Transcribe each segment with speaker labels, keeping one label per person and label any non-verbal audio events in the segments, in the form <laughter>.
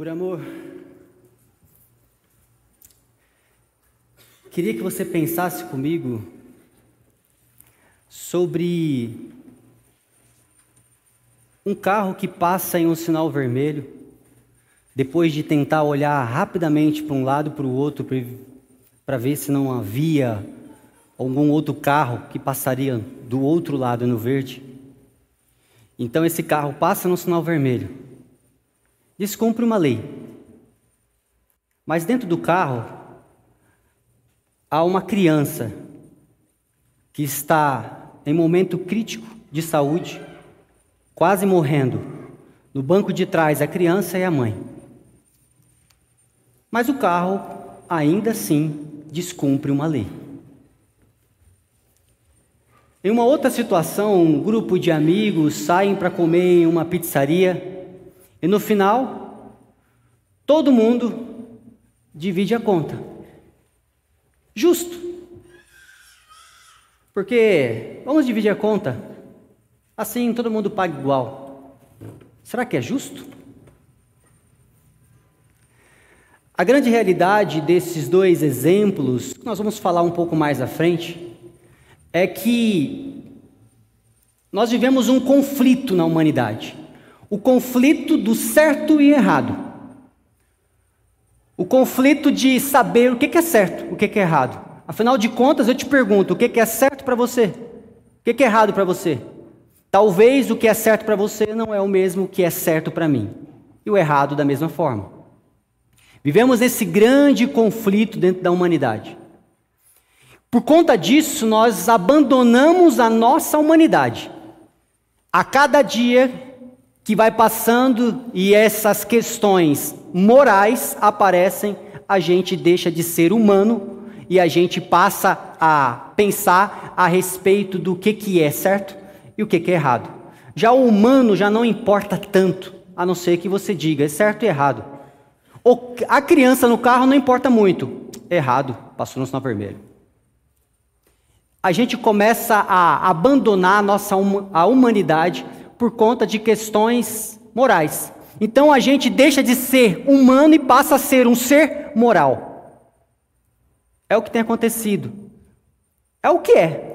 Speaker 1: Por amor, queria que você pensasse comigo sobre um carro que passa em um sinal vermelho, depois de tentar olhar rapidamente para um lado para o outro para ver se não havia algum outro carro que passaria do outro lado no verde. Então esse carro passa no sinal vermelho, descumpre uma lei. Mas dentro do carro há uma criança que está em momento crítico de saúde, quase morrendo. No banco de trás a criança e a mãe. Mas o carro ainda assim descumpre uma lei. Em uma outra situação, um grupo de amigos saem para comer em uma pizzaria e no final, todo mundo divide a conta. Justo. Porque vamos dividir a conta. Assim todo mundo paga igual. Será que é justo? A grande realidade desses dois exemplos, que nós vamos falar um pouco mais à frente, é que nós vivemos um conflito na humanidade. O conflito do certo e errado. O conflito de saber o que é certo, o que é errado. Afinal de contas, eu te pergunto: o que é certo para você? O que é errado para você? Talvez o que é certo para você não é o mesmo que é certo para mim. E o errado da mesma forma. Vivemos esse grande conflito dentro da humanidade. Por conta disso, nós abandonamos a nossa humanidade. A cada dia que vai passando e essas questões morais aparecem, a gente deixa de ser humano e a gente passa a pensar a respeito do que, que é certo e o que, que é errado. Já o humano já não importa tanto, a não ser que você diga é certo e errado. a criança no carro não importa muito. Errado, passou no sinal vermelho a gente começa a abandonar a nossa a humanidade por conta de questões morais. Então a gente deixa de ser humano e passa a ser um ser moral. É o que tem acontecido. É o que é.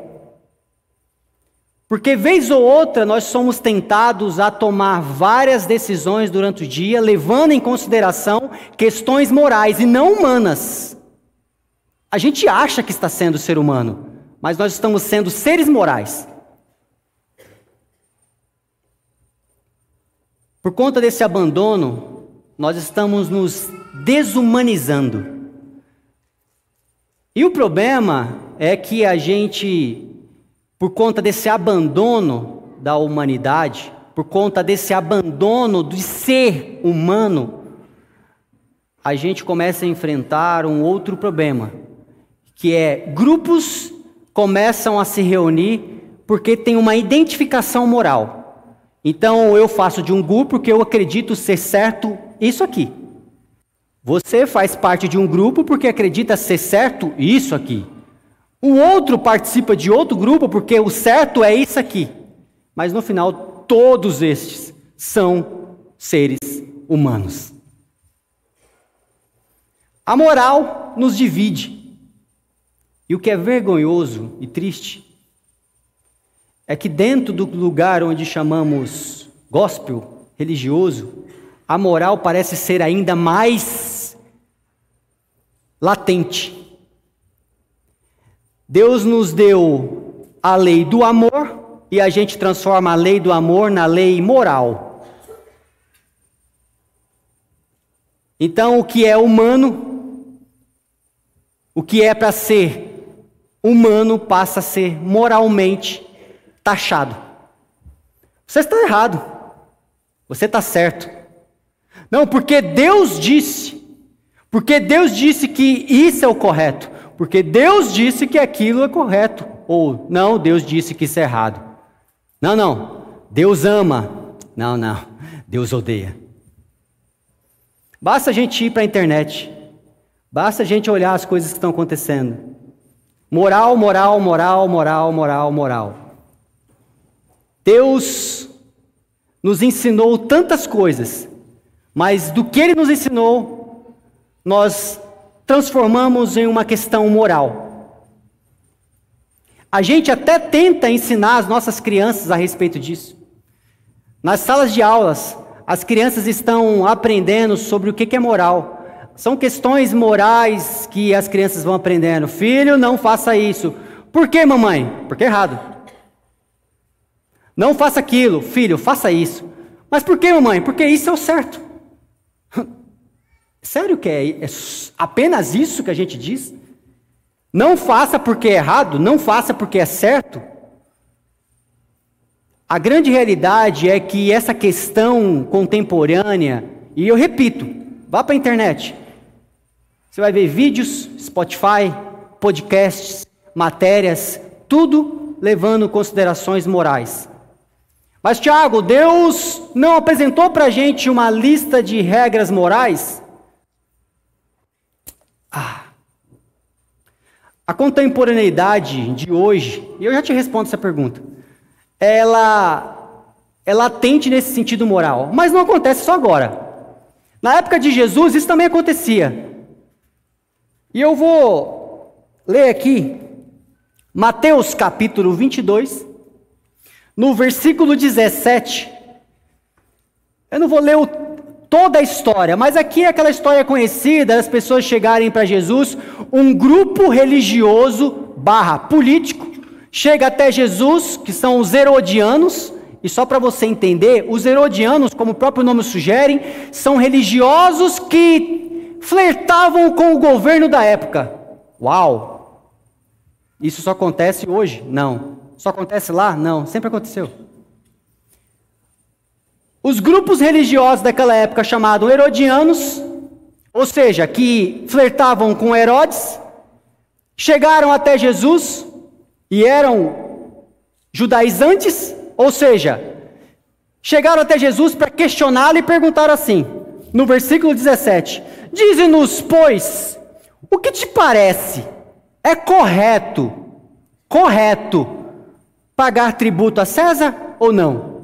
Speaker 1: Porque vez ou outra nós somos tentados a tomar várias decisões durante o dia, levando em consideração questões morais e não humanas. A gente acha que está sendo ser humano, mas nós estamos sendo seres morais. Por conta desse abandono, nós estamos nos desumanizando. E o problema é que a gente, por conta desse abandono da humanidade, por conta desse abandono de ser humano, a gente começa a enfrentar um outro problema, que é grupos começam a se reunir porque tem uma identificação moral. Então eu faço de um grupo porque eu acredito ser certo isso aqui. Você faz parte de um grupo porque acredita ser certo isso aqui. O outro participa de outro grupo porque o certo é isso aqui. Mas no final, todos estes são seres humanos. A moral nos divide. E o que é vergonhoso e triste é que dentro do lugar onde chamamos gospel religioso, a moral parece ser ainda mais latente. Deus nos deu a lei do amor e a gente transforma a lei do amor na lei moral. Então, o que é humano, o que é para ser humano passa a ser moralmente taxado. Você está errado. Você está certo. Não, porque Deus disse. Porque Deus disse que isso é o correto. Porque Deus disse que aquilo é correto. Ou, não, Deus disse que isso é errado. Não, não. Deus ama. Não, não. Deus odeia. Basta a gente ir para a internet. Basta a gente olhar as coisas que estão acontecendo. Moral, moral, moral, moral, moral, moral. Deus nos ensinou tantas coisas, Mas do que ele nos ensinou, nós transformamos em uma questão moral. A gente até tenta ensinar as nossas crianças a respeito disso. Nas salas de aulas, as crianças estão aprendendo sobre o que é moral. São questões morais que as crianças vão aprendendo. Filho, não faça isso. Por que, mamãe? Porque é errado. Não faça aquilo. Filho, faça isso. Mas por que, mamãe? Porque isso é o certo. <laughs> Sério que é, é apenas isso que a gente diz? Não faça porque é errado, não faça porque é certo. A grande realidade é que essa questão contemporânea, e eu repito, vá para a internet, você vai ver vídeos, Spotify, podcasts, matérias, tudo levando considerações morais. Mas, Tiago, Deus não apresentou para a gente uma lista de regras morais? Ah. A contemporaneidade de hoje, e eu já te respondo essa pergunta, ela, ela tende nesse sentido moral, mas não acontece só agora. Na época de Jesus, isso também acontecia. E eu vou ler aqui Mateus capítulo 22, no versículo 17. Eu não vou ler o toda a história, mas aqui é aquela história conhecida das pessoas chegarem para Jesus, um grupo religioso barra político chega até Jesus, que são os herodianos, e só para você entender, os herodianos, como o próprio nome sugere, são religiosos que flertavam com o governo da época. Uau! Isso só acontece hoje? Não. Só acontece lá? Não, sempre aconteceu. Os grupos religiosos daquela época chamados Herodianos, ou seja, que flertavam com Herodes, chegaram até Jesus e eram judaizantes, ou seja, chegaram até Jesus para questioná-lo e perguntaram assim, no versículo 17: Dize-nos, pois, o que te parece? É correto, correto, pagar tributo a César ou não?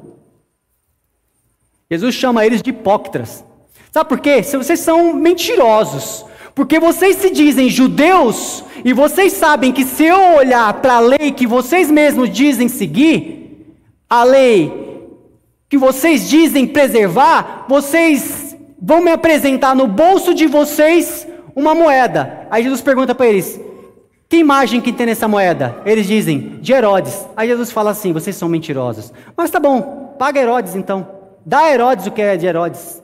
Speaker 1: Jesus chama eles de hipócritas. Sabe por quê? Vocês são mentirosos. Porque vocês se dizem judeus e vocês sabem que se eu olhar para a lei que vocês mesmos dizem seguir, a lei que vocês dizem preservar, vocês vão me apresentar no bolso de vocês uma moeda. Aí Jesus pergunta para eles: que imagem que tem nessa moeda? Eles dizem, de Herodes. Aí Jesus fala assim: vocês são mentirosos. Mas tá bom, paga Herodes então. Dá a Herodes o que é de Herodes.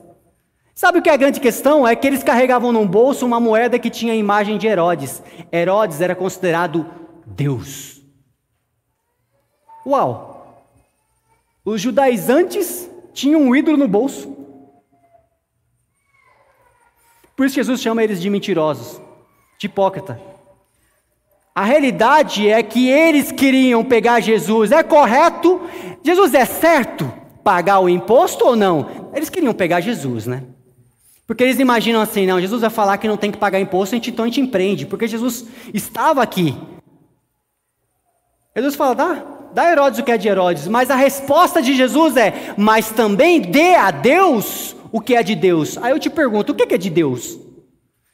Speaker 1: Sabe o que é a grande questão? É que eles carregavam num bolso uma moeda que tinha a imagem de Herodes. Herodes era considerado Deus. Uau! Os judaizantes tinham um ídolo no bolso. Por isso Jesus chama eles de mentirosos, de hipócrita. A realidade é que eles queriam pegar Jesus. É correto? Jesus é certo? pagar o imposto ou não? Eles queriam pegar Jesus, né? Porque eles imaginam assim, não, Jesus vai falar que não tem que pagar imposto, então a gente empreende, porque Jesus estava aqui. Jesus fala, dá, dá Herodes o que é de Herodes, mas a resposta de Jesus é, mas também dê a Deus o que é de Deus. Aí eu te pergunto, o que é de Deus?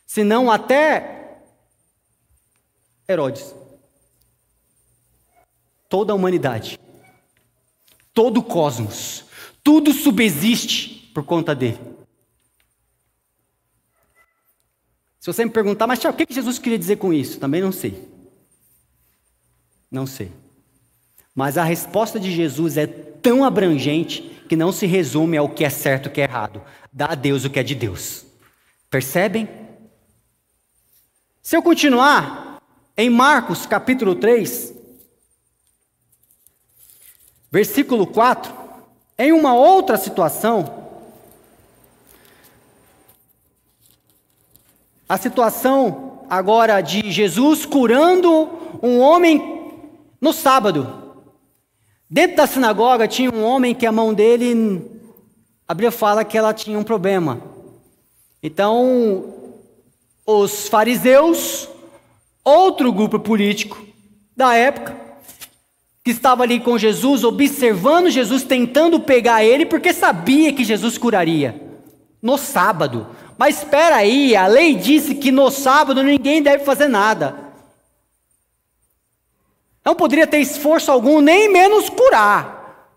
Speaker 1: Se não até Herodes. Toda a humanidade todo o cosmos. Tudo subsiste por conta dele. Se você me perguntar, mas o que Jesus queria dizer com isso? Também não sei. Não sei. Mas a resposta de Jesus é tão abrangente que não se resume ao que é certo e o que é errado. Dá a Deus o que é de Deus. Percebem? Se eu continuar, em Marcos capítulo 3, Versículo 4, em uma outra situação, a situação agora de Jesus curando um homem no sábado. Dentro da sinagoga tinha um homem que a mão dele, a Bíblia fala que ela tinha um problema. Então, os fariseus, outro grupo político da época, que estava ali com Jesus, observando Jesus, tentando pegar ele, porque sabia que Jesus curaria. no sábado. Mas espera aí, a lei disse que no sábado ninguém deve fazer nada. Não poderia ter esforço algum, nem menos curar.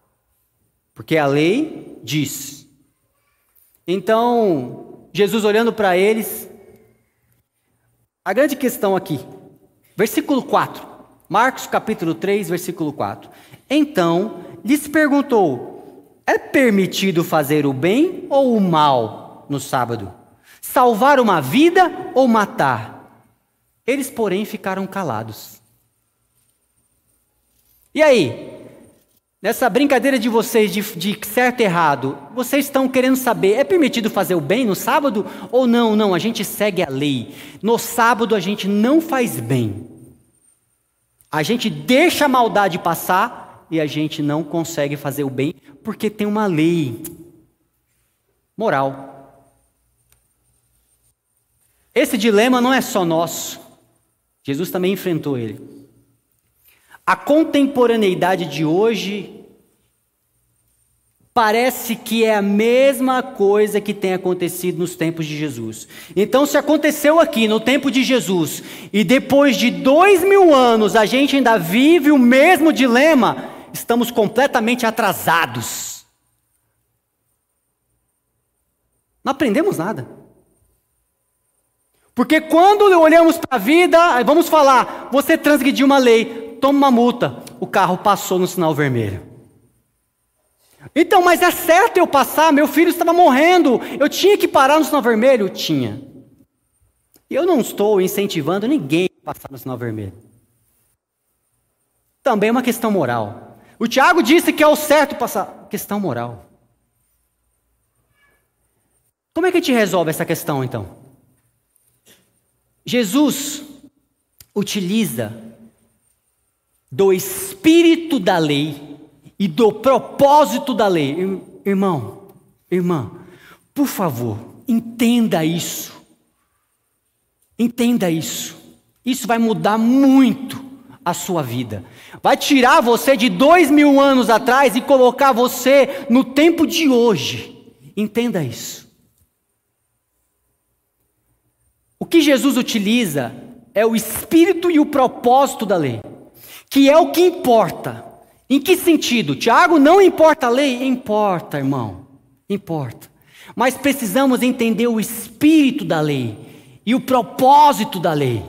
Speaker 1: Porque a lei diz. Então, Jesus olhando para eles, a grande questão aqui, versículo 4, Marcos capítulo 3, versículo 4. Então lhes perguntou: É permitido fazer o bem ou o mal no sábado? Salvar uma vida ou matar? Eles, porém, ficaram calados. E aí? Nessa brincadeira de vocês de, de certo e errado, vocês estão querendo saber: é permitido fazer o bem no sábado ou não? Não, a gente segue a lei. No sábado a gente não faz bem. A gente deixa a maldade passar e a gente não consegue fazer o bem porque tem uma lei moral. Esse dilema não é só nosso. Jesus também enfrentou ele. A contemporaneidade de hoje parece que é a mesma coisa que tem acontecido nos tempos de Jesus. Então, se aconteceu aqui no tempo de Jesus, e depois de dois mil anos a gente ainda vive o mesmo dilema, estamos completamente atrasados. Não aprendemos nada. Porque quando olhamos para a vida, vamos falar, você transgrediu uma lei, toma uma multa, o carro passou no sinal vermelho. Então, mas é certo eu passar? Meu filho estava morrendo. Eu tinha que parar no sinal vermelho? Tinha. Eu não estou incentivando ninguém a passar no sinal vermelho. Também é uma questão moral. O Tiago disse que é o certo passar. Questão moral. Como é que a gente resolve essa questão então? Jesus utiliza do espírito da lei e do propósito da lei. Irmão, irmã, por favor, entenda isso. Entenda isso. Isso vai mudar muito a sua vida. Vai tirar você de dois mil anos atrás e colocar você no tempo de hoje. Entenda isso. O que Jesus utiliza é o espírito e o propósito da lei, que é o que importa. Em que sentido? Tiago, não importa a lei? Importa, irmão, importa. Mas precisamos entender o espírito da lei e o propósito da lei.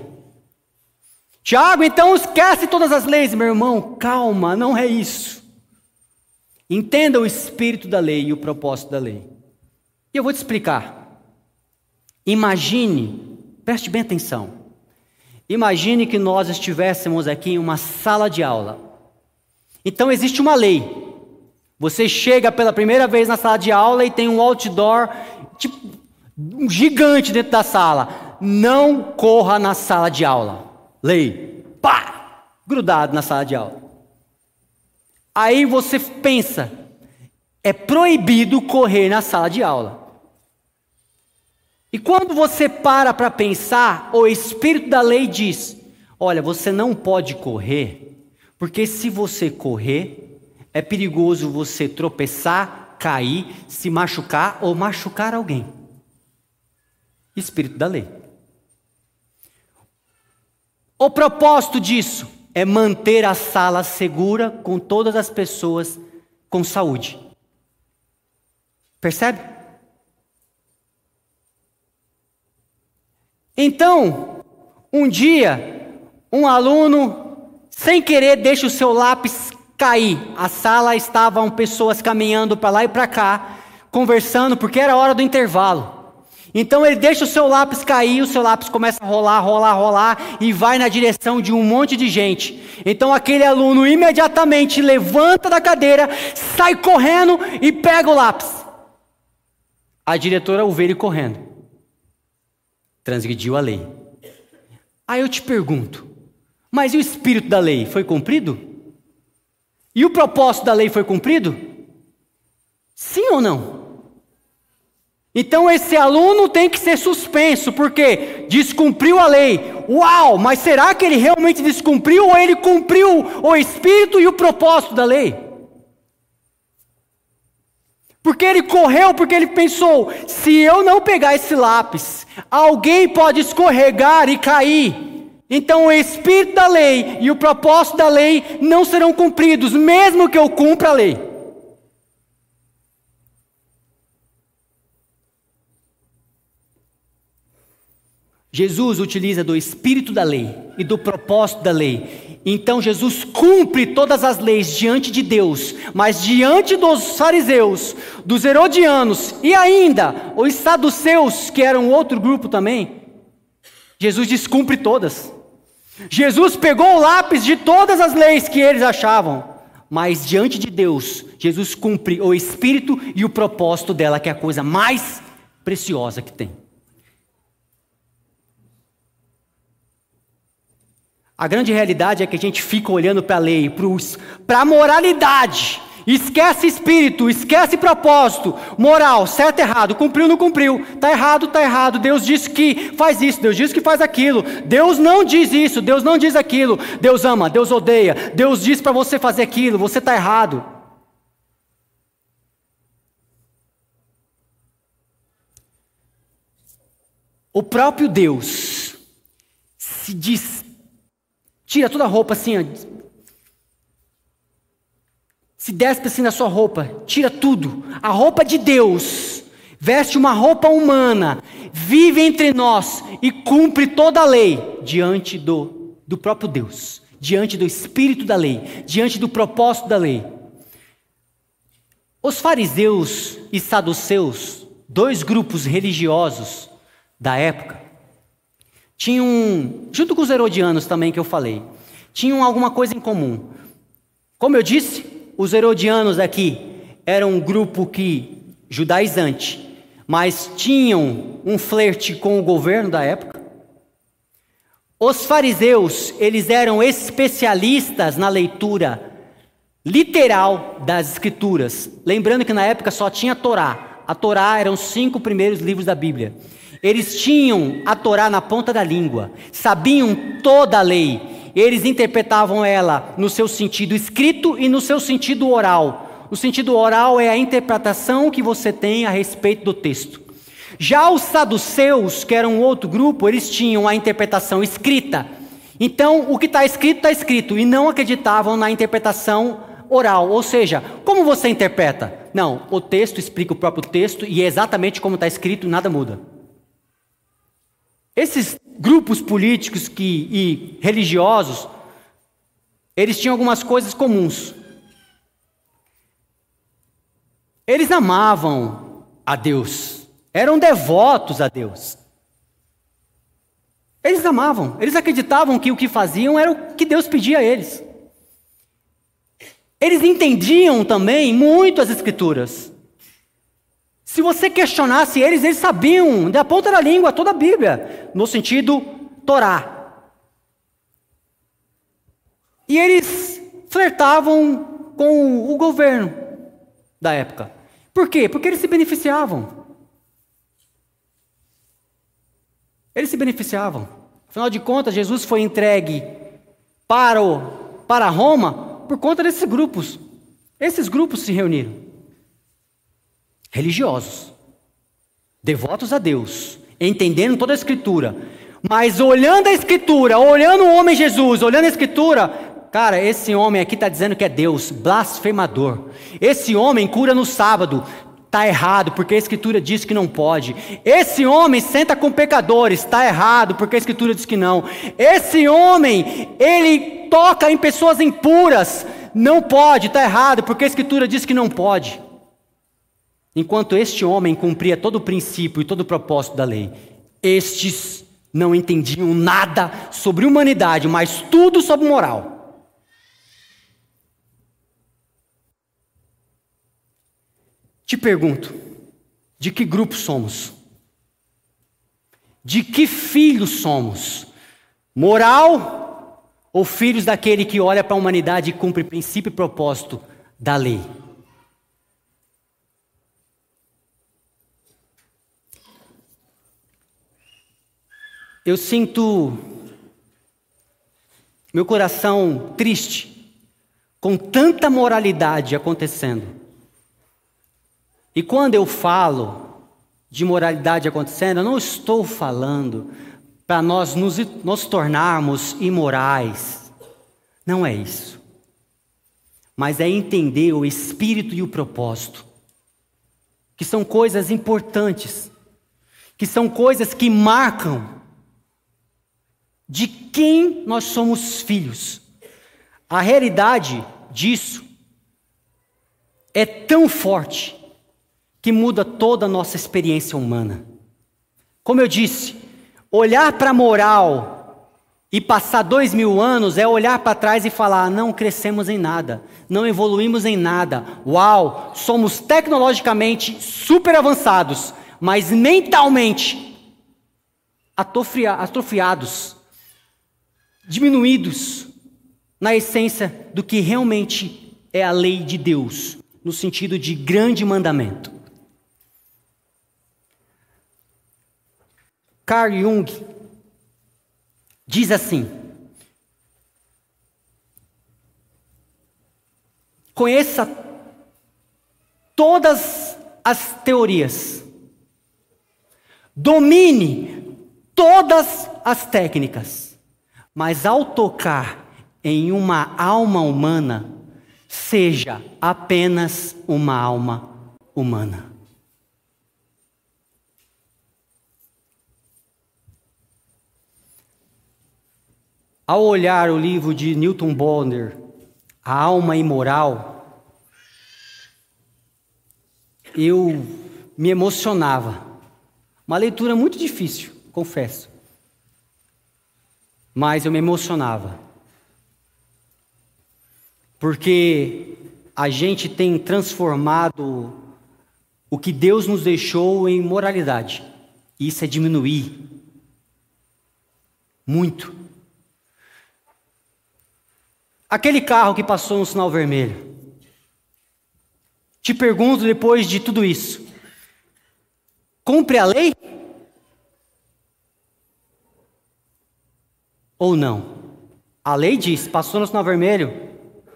Speaker 1: Tiago, então esquece todas as leis, meu irmão, calma, não é isso. Entenda o espírito da lei e o propósito da lei. E eu vou te explicar. Imagine, preste bem atenção. Imagine que nós estivéssemos aqui em uma sala de aula então existe uma lei. Você chega pela primeira vez na sala de aula e tem um outdoor, tipo, um gigante dentro da sala. Não corra na sala de aula. Lei. Pá! Grudado na sala de aula. Aí você pensa, é proibido correr na sala de aula. E quando você para para pensar, o espírito da lei diz: olha, você não pode correr porque se você correr, é perigoso você tropeçar, cair, se machucar ou machucar alguém. Espírito da lei. O propósito disso é manter a sala segura com todas as pessoas com saúde. Percebe? Então, um dia, um aluno sem querer, deixa o seu lápis cair. A sala estavam pessoas caminhando para lá e para cá, conversando, porque era hora do intervalo. Então ele deixa o seu lápis cair, o seu lápis começa a rolar, rolar, rolar e vai na direção de um monte de gente. Então aquele aluno imediatamente levanta da cadeira, sai correndo e pega o lápis. A diretora o vê ele correndo. Transgrediu a lei. Aí eu te pergunto: mas e o espírito da lei foi cumprido? E o propósito da lei foi cumprido? Sim ou não? Então esse aluno tem que ser suspenso, porque descumpriu a lei. Uau, mas será que ele realmente descumpriu ou ele cumpriu o espírito e o propósito da lei? Porque ele correu, porque ele pensou: se eu não pegar esse lápis, alguém pode escorregar e cair. Então o espírito da lei e o propósito da lei não serão cumpridos, mesmo que eu cumpra a lei. Jesus utiliza do espírito da lei e do propósito da lei. Então Jesus cumpre todas as leis diante de Deus, mas diante dos fariseus, dos herodianos e ainda os saduceus, que eram outro grupo também, Jesus descumpre todas. Jesus pegou o lápis de todas as leis que eles achavam, mas diante de Deus, Jesus cumpre o espírito e o propósito dela, que é a coisa mais preciosa que tem. A grande realidade é que a gente fica olhando para a lei, para a moralidade, esquece espírito, esquece propósito, moral, certo, errado, cumpriu, não cumpriu, está errado, está errado. Deus disse que faz isso, Deus disse que faz aquilo. Deus não diz isso, Deus não diz aquilo. Deus ama, Deus odeia. Deus diz para você fazer aquilo, você está errado. O próprio Deus se diz Tira toda a roupa assim, ó. Se despe assim na sua roupa, tira tudo. A roupa de Deus, veste uma roupa humana, vive entre nós e cumpre toda a lei diante do, do próprio Deus, diante do espírito da lei, diante do propósito da lei. Os fariseus e saduceus, dois grupos religiosos da época, tinham, junto com os herodianos também que eu falei, tinham alguma coisa em comum. Como eu disse, os herodianos aqui eram um grupo que judaizante, mas tinham um flerte com o governo da época. Os fariseus, eles eram especialistas na leitura literal das escrituras. Lembrando que na época só tinha a Torá. A Torá eram os cinco primeiros livros da Bíblia. Eles tinham a Torá na ponta da língua, sabiam toda a lei, eles interpretavam ela no seu sentido escrito e no seu sentido oral. O sentido oral é a interpretação que você tem a respeito do texto. Já os saduceus, que eram outro grupo, eles tinham a interpretação escrita. Então, o que está escrito, está escrito, e não acreditavam na interpretação oral. Ou seja, como você interpreta? Não, o texto explica o próprio texto e é exatamente como está escrito, nada muda. Esses grupos políticos que, e religiosos, eles tinham algumas coisas comuns. Eles amavam a Deus, eram devotos a Deus. Eles amavam, eles acreditavam que o que faziam era o que Deus pedia a eles. Eles entendiam também muito as Escrituras. Se você questionasse eles, eles sabiam da ponta da língua toda a Bíblia, no sentido Torá. E eles flertavam com o governo da época. Por quê? Porque eles se beneficiavam. Eles se beneficiavam. Afinal de contas, Jesus foi entregue para, o, para Roma por conta desses grupos. Esses grupos se reuniram religiosos, devotos a Deus, entendendo toda a Escritura, mas olhando a Escritura, olhando o homem Jesus, olhando a Escritura, cara, esse homem aqui está dizendo que é Deus, blasfemador. Esse homem cura no sábado, está errado, porque a Escritura diz que não pode. Esse homem senta com pecadores, está errado, porque a Escritura diz que não. Esse homem, ele toca em pessoas impuras, não pode, está errado, porque a Escritura diz que não pode. Enquanto este homem cumpria todo o princípio e todo o propósito da lei, estes não entendiam nada sobre humanidade, mas tudo sobre moral. Te pergunto, de que grupo somos? De que filhos somos? Moral ou filhos daquele que olha para a humanidade e cumpre princípio e propósito da lei? Eu sinto meu coração triste com tanta moralidade acontecendo E quando eu falo de moralidade acontecendo, eu não estou falando para nós nos, nos tornarmos imorais. Não é isso. Mas é entender o espírito e o propósito, que são coisas importantes, que são coisas que marcam de quem nós somos filhos. A realidade disso é tão forte que muda toda a nossa experiência humana. Como eu disse, olhar para a moral e passar dois mil anos é olhar para trás e falar: não crescemos em nada, não evoluímos em nada. Uau, somos tecnologicamente super avançados, mas mentalmente atrofiados, diminuídos na essência do que realmente é a lei de Deus, no sentido de grande mandamento. Carl Jung diz assim: conheça todas as teorias, domine todas as técnicas, mas ao tocar em uma alma humana, seja apenas uma alma humana. Ao olhar o livro de Newton Bonner, A Alma Imoral, eu me emocionava. Uma leitura muito difícil, confesso. Mas eu me emocionava. Porque a gente tem transformado o que Deus nos deixou em moralidade. Isso é diminuir muito Aquele carro que passou no sinal vermelho. Te pergunto depois de tudo isso: cumpre a lei? Ou não? A lei diz: passou no sinal vermelho,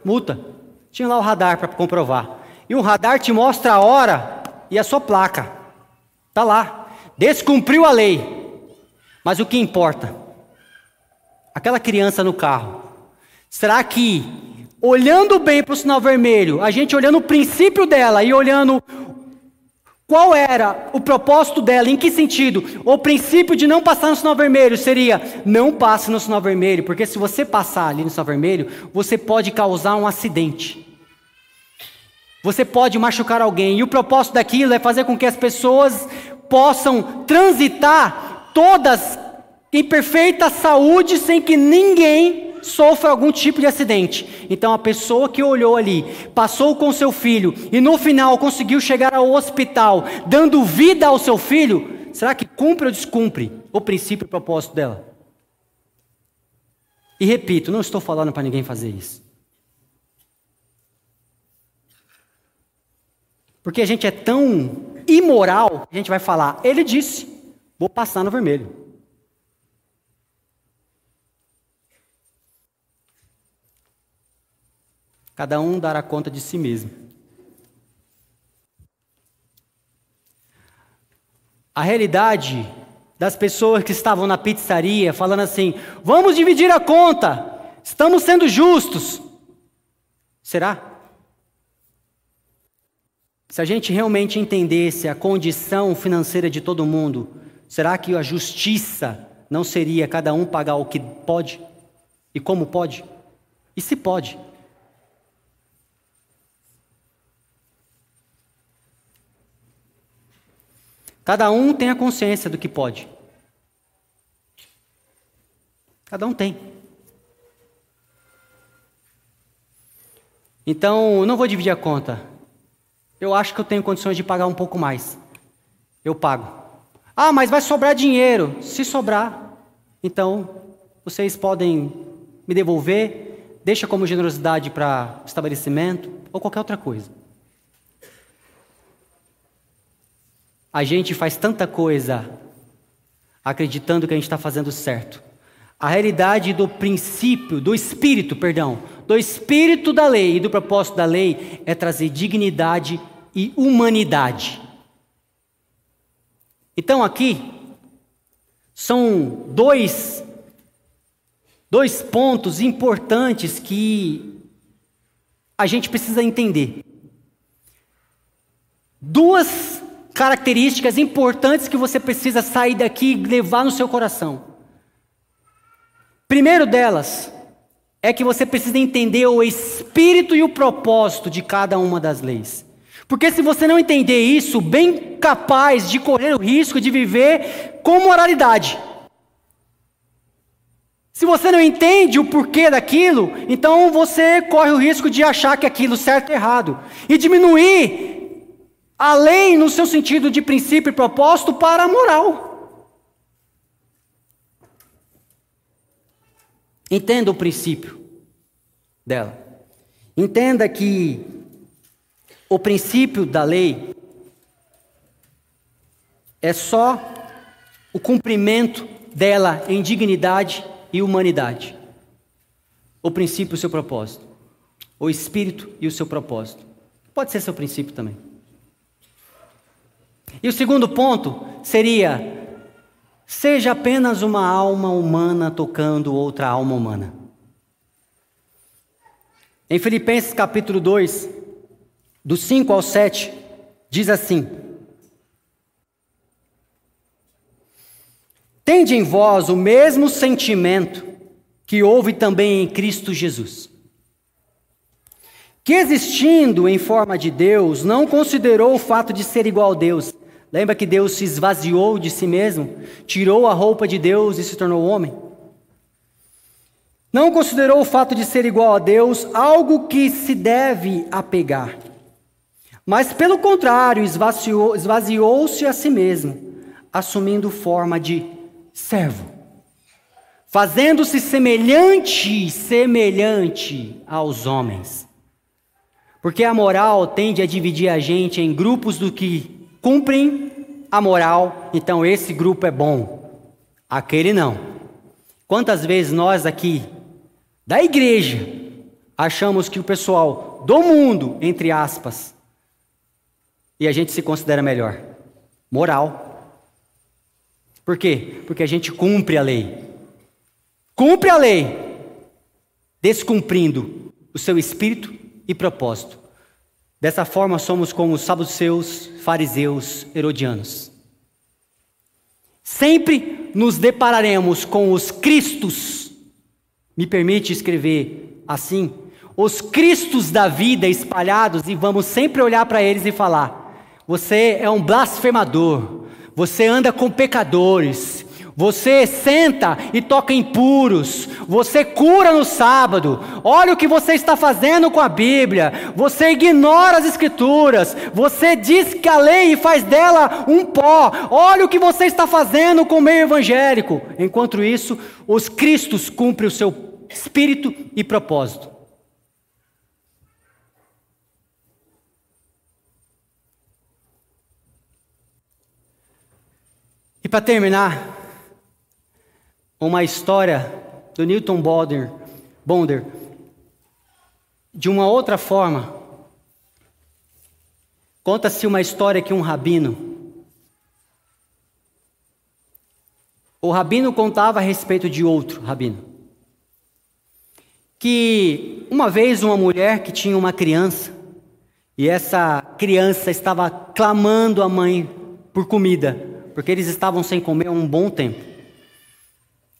Speaker 1: multa. Tinha lá o radar para comprovar. E o radar te mostra a hora e a sua placa. Está lá. Descumpriu a lei. Mas o que importa? Aquela criança no carro Será que, olhando bem para o sinal vermelho, a gente olhando o princípio dela e olhando qual era o propósito dela, em que sentido? O princípio de não passar no sinal vermelho seria: não passe no sinal vermelho, porque se você passar ali no sinal vermelho, você pode causar um acidente. Você pode machucar alguém, e o propósito daquilo é fazer com que as pessoas possam transitar todas em perfeita saúde sem que ninguém sofra algum tipo de acidente. Então a pessoa que olhou ali, passou com seu filho e no final conseguiu chegar ao hospital, dando vida ao seu filho, será que cumpre ou descumpre o princípio e o propósito dela? E repito, não estou falando para ninguém fazer isso. Porque a gente é tão imoral, a gente vai falar, ele disse, vou passar no vermelho. Cada um dará conta de si mesmo. A realidade das pessoas que estavam na pizzaria falando assim: vamos dividir a conta, estamos sendo justos. Será? Se a gente realmente entendesse a condição financeira de todo mundo, será que a justiça não seria cada um pagar o que pode e como pode? E se pode? Cada um tem a consciência do que pode. Cada um tem. Então, eu não vou dividir a conta. Eu acho que eu tenho condições de pagar um pouco mais. Eu pago. Ah, mas vai sobrar dinheiro. Se sobrar, então vocês podem me devolver, deixa como generosidade para estabelecimento ou qualquer outra coisa. A gente faz tanta coisa acreditando que a gente está fazendo certo. A realidade do princípio, do espírito, perdão, do espírito da lei e do propósito da lei é trazer dignidade e humanidade. Então aqui são dois dois pontos importantes que a gente precisa entender. Duas características importantes que você precisa sair daqui e levar no seu coração. Primeiro delas é que você precisa entender o espírito e o propósito de cada uma das leis. Porque se você não entender isso, bem capaz de correr o risco de viver com moralidade. Se você não entende o porquê daquilo, então você corre o risco de achar que aquilo certo é errado e diminuir a lei no seu sentido de princípio e propósito para a moral. Entenda o princípio dela. Entenda que o princípio da lei é só o cumprimento dela em dignidade e humanidade. O princípio e o seu propósito. O espírito e o seu propósito. Pode ser seu princípio também. E o segundo ponto seria: seja apenas uma alma humana tocando outra alma humana. Em Filipenses capítulo 2, do 5 ao 7, diz assim: Tende em vós o mesmo sentimento que houve também em Cristo Jesus, que existindo em forma de Deus, não considerou o fato de ser igual a Deus. Lembra que Deus se esvaziou de si mesmo, tirou a roupa de Deus e se tornou homem? Não considerou o fato de ser igual a Deus algo que se deve apegar mas, pelo contrário, esvaziou-se esvaziou a si mesmo, assumindo forma de servo, fazendo-se semelhante, semelhante aos homens. Porque a moral tende a dividir a gente em grupos do que cumprem a moral, então esse grupo é bom, aquele não. Quantas vezes nós aqui, da igreja, achamos que o pessoal do mundo, entre aspas, e a gente se considera melhor. Moral. Por quê? Porque a gente cumpre a lei. Cumpre a lei, descumprindo o seu espírito e propósito. Dessa forma, somos como os saduceus, fariseus, herodianos. Sempre nos depararemos com os cristos, me permite escrever assim, os cristos da vida espalhados, e vamos sempre olhar para eles e falar: você é um blasfemador. Você anda com pecadores. Você senta e toca impuros. Você cura no sábado. Olha o que você está fazendo com a Bíblia. Você ignora as Escrituras. Você diz que a lei faz dela um pó. Olha o que você está fazendo com o meio evangélico. Enquanto isso, os Cristos cumprem o seu espírito e propósito. E para terminar, uma história do Newton Bonder, Bonder, de uma outra forma. Conta-se uma história que um rabino, o rabino contava a respeito de outro rabino, que uma vez uma mulher que tinha uma criança, e essa criança estava clamando a mãe por comida, porque eles estavam sem comer um bom tempo.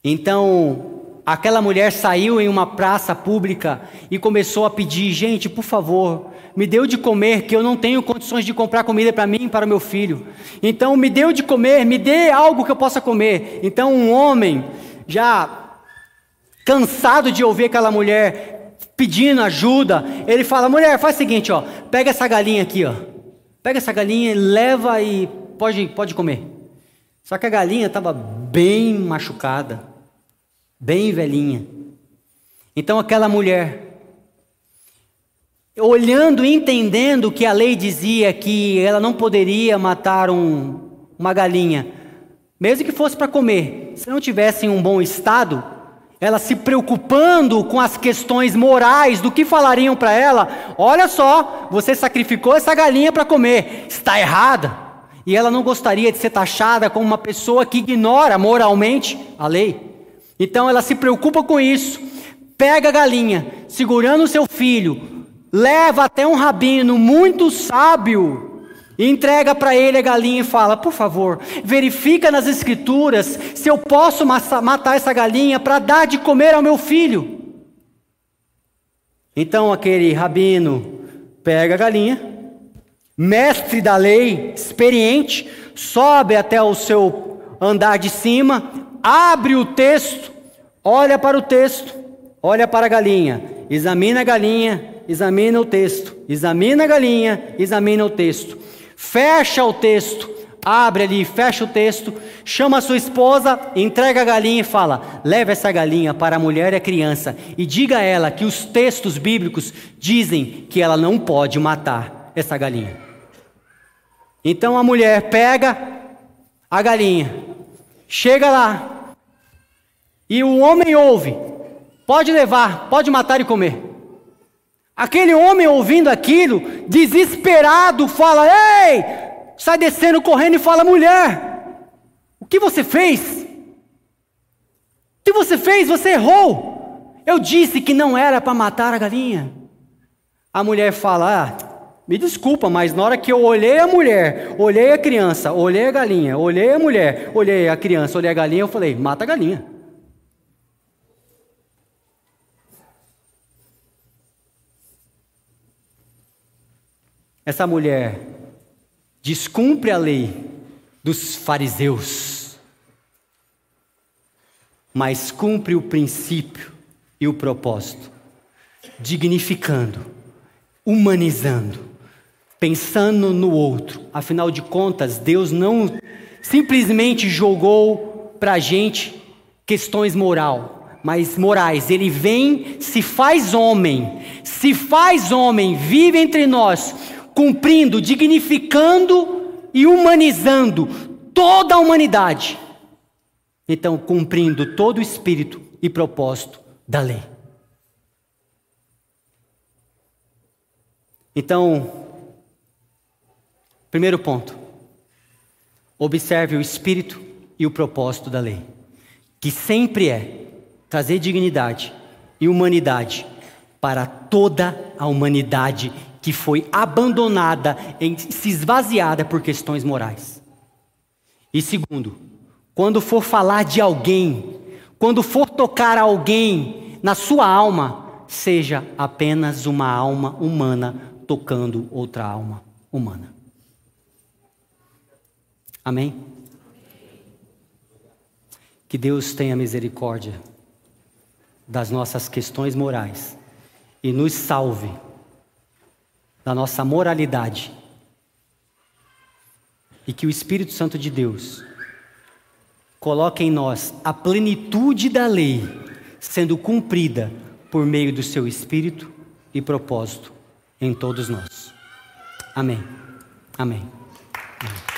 Speaker 1: Então, aquela mulher saiu em uma praça pública e começou a pedir: gente, por favor, me deu de comer, que eu não tenho condições de comprar comida para mim e para o meu filho. Então, me deu de comer, me dê algo que eu possa comer. Então, um homem, já cansado de ouvir aquela mulher pedindo ajuda, ele fala: mulher, faz o seguinte, ó, pega essa galinha aqui, ó, pega essa galinha, leva e pode, pode comer. Só que a galinha estava bem machucada, bem velhinha. Então aquela mulher, olhando e entendendo que a lei dizia que ela não poderia matar um, uma galinha, mesmo que fosse para comer, se não tivesse em um bom estado, ela se preocupando com as questões morais do que falariam para ela: olha só, você sacrificou essa galinha para comer, está errada. E ela não gostaria de ser taxada como uma pessoa que ignora moralmente a lei. Então ela se preocupa com isso, pega a galinha, segurando o seu filho, leva até um rabino muito sábio e entrega para ele a galinha e fala: Por favor, verifica nas escrituras se eu posso matar essa galinha para dar de comer ao meu filho. Então aquele rabino pega a galinha, mestre da lei, experiente, sobe até o seu andar de cima, abre o texto, olha para o texto, olha para a galinha, examina a galinha, examina o texto, examina a galinha, examina o texto. Fecha o texto, abre ali, fecha o texto, chama a sua esposa, entrega a galinha e fala: leve essa galinha para a mulher e a criança e diga a ela que os textos bíblicos dizem que ela não pode matar essa galinha. Então a mulher pega a galinha, chega lá, e o homem ouve: pode levar, pode matar e comer. Aquele homem ouvindo aquilo, desesperado, fala: Ei! Sai descendo correndo e fala: Mulher, o que você fez? O que você fez? Você errou. Eu disse que não era para matar a galinha. A mulher fala: ah, Me desculpa, mas na hora que eu olhei a mulher, olhei a criança, olhei a galinha, olhei a mulher, olhei a criança, olhei a galinha, eu falei: Mata a galinha. Essa mulher descumpre a lei dos fariseus, mas cumpre o princípio e o propósito, dignificando, humanizando, pensando no outro. Afinal de contas, Deus não simplesmente jogou para a gente questões moral, mas morais. Ele vem, se faz homem, se faz homem, vive entre nós, cumprindo, dignificando e humanizando toda a humanidade. Então, cumprindo todo o espírito e propósito da lei. Então, primeiro ponto. Observe o espírito e o propósito da lei, que sempre é trazer dignidade e humanidade para toda a humanidade que foi abandonada, se esvaziada por questões morais. E segundo, quando for falar de alguém, quando for tocar alguém na sua alma, seja apenas uma alma humana tocando outra alma humana. Amém? Que Deus tenha misericórdia das nossas questões morais e nos salve da nossa moralidade. E que o Espírito Santo de Deus coloque em nós a plenitude da lei sendo cumprida por meio do seu Espírito e propósito em todos nós. Amém. Amém. Amém.